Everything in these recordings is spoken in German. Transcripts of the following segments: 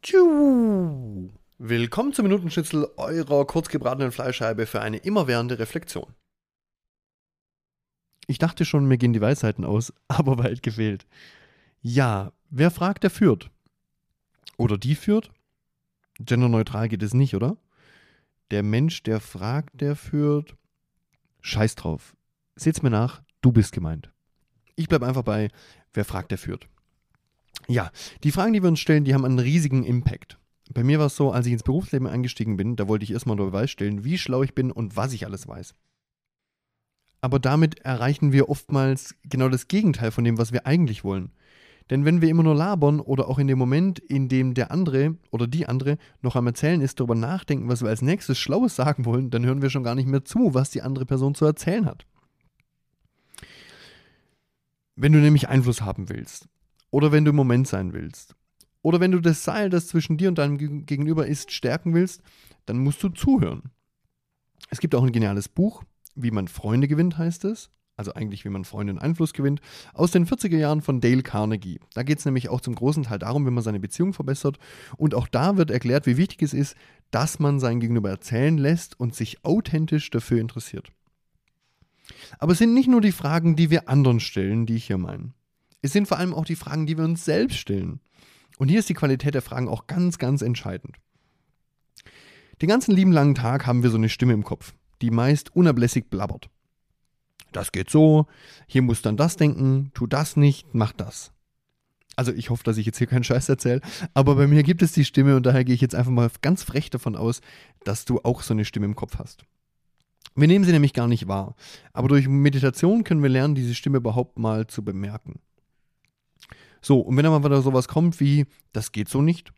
Tschu. Willkommen zum Minutenschnitzel eurer kurzgebratenen Fleischscheibe für eine immerwährende Reflexion. Ich dachte schon, mir gehen die Weisheiten aus, aber weit gefehlt. Ja, wer fragt, der führt. Oder die führt? Genderneutral geht es nicht, oder? Der Mensch, der fragt, der führt. Scheiß drauf. Seht's mir nach, du bist gemeint. Ich bleib einfach bei, wer fragt, der führt. Ja, die Fragen, die wir uns stellen, die haben einen riesigen Impact. Bei mir war es so, als ich ins Berufsleben eingestiegen bin, da wollte ich erstmal nur Beweis stellen, wie schlau ich bin und was ich alles weiß. Aber damit erreichen wir oftmals genau das Gegenteil von dem, was wir eigentlich wollen. Denn wenn wir immer nur labern oder auch in dem Moment, in dem der andere oder die andere noch am Erzählen ist, darüber nachdenken, was wir als nächstes Schlaues sagen wollen, dann hören wir schon gar nicht mehr zu, was die andere Person zu erzählen hat. Wenn du nämlich Einfluss haben willst, oder wenn du im Moment sein willst. Oder wenn du das Seil, das zwischen dir und deinem Gegenüber ist, stärken willst, dann musst du zuhören. Es gibt auch ein geniales Buch, wie man Freunde gewinnt, heißt es. Also eigentlich, wie man Freunde und Einfluss gewinnt, aus den 40er Jahren von Dale Carnegie. Da geht es nämlich auch zum großen Teil darum, wie man seine Beziehung verbessert. Und auch da wird erklärt, wie wichtig es ist, dass man sein Gegenüber erzählen lässt und sich authentisch dafür interessiert. Aber es sind nicht nur die Fragen, die wir anderen stellen, die ich hier meine. Es sind vor allem auch die Fragen, die wir uns selbst stellen. Und hier ist die Qualität der Fragen auch ganz, ganz entscheidend. Den ganzen lieben langen Tag haben wir so eine Stimme im Kopf, die meist unablässig blabbert. Das geht so, hier muss dann das denken, tu das nicht, mach das. Also ich hoffe, dass ich jetzt hier keinen Scheiß erzähle, aber bei mir gibt es die Stimme und daher gehe ich jetzt einfach mal ganz frech davon aus, dass du auch so eine Stimme im Kopf hast. Wir nehmen sie nämlich gar nicht wahr, aber durch Meditation können wir lernen, diese Stimme überhaupt mal zu bemerken. So, und wenn dann mal wieder sowas kommt wie, das geht so nicht,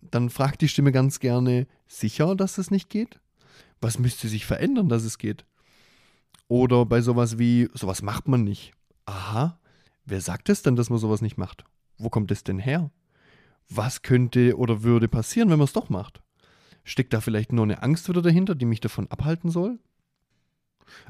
dann fragt die Stimme ganz gerne, sicher, dass es nicht geht? Was müsste sich verändern, dass es geht? Oder bei sowas wie, sowas macht man nicht. Aha, wer sagt es denn, dass man sowas nicht macht? Wo kommt es denn her? Was könnte oder würde passieren, wenn man es doch macht? Steckt da vielleicht nur eine Angst wieder dahinter, die mich davon abhalten soll?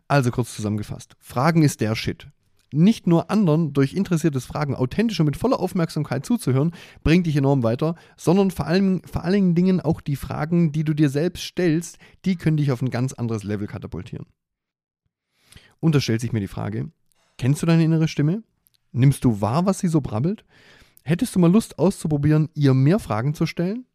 Also kurz zusammengefasst. Fragen ist der Shit nicht nur anderen durch interessiertes Fragen authentisch und mit voller Aufmerksamkeit zuzuhören, bringt dich enorm weiter, sondern vor, allem, vor allen Dingen auch die Fragen, die du dir selbst stellst, die können dich auf ein ganz anderes Level katapultieren. Und da stellt sich mir die Frage, kennst du deine innere Stimme? Nimmst du wahr, was sie so brabbelt? Hättest du mal Lust auszuprobieren, ihr mehr Fragen zu stellen?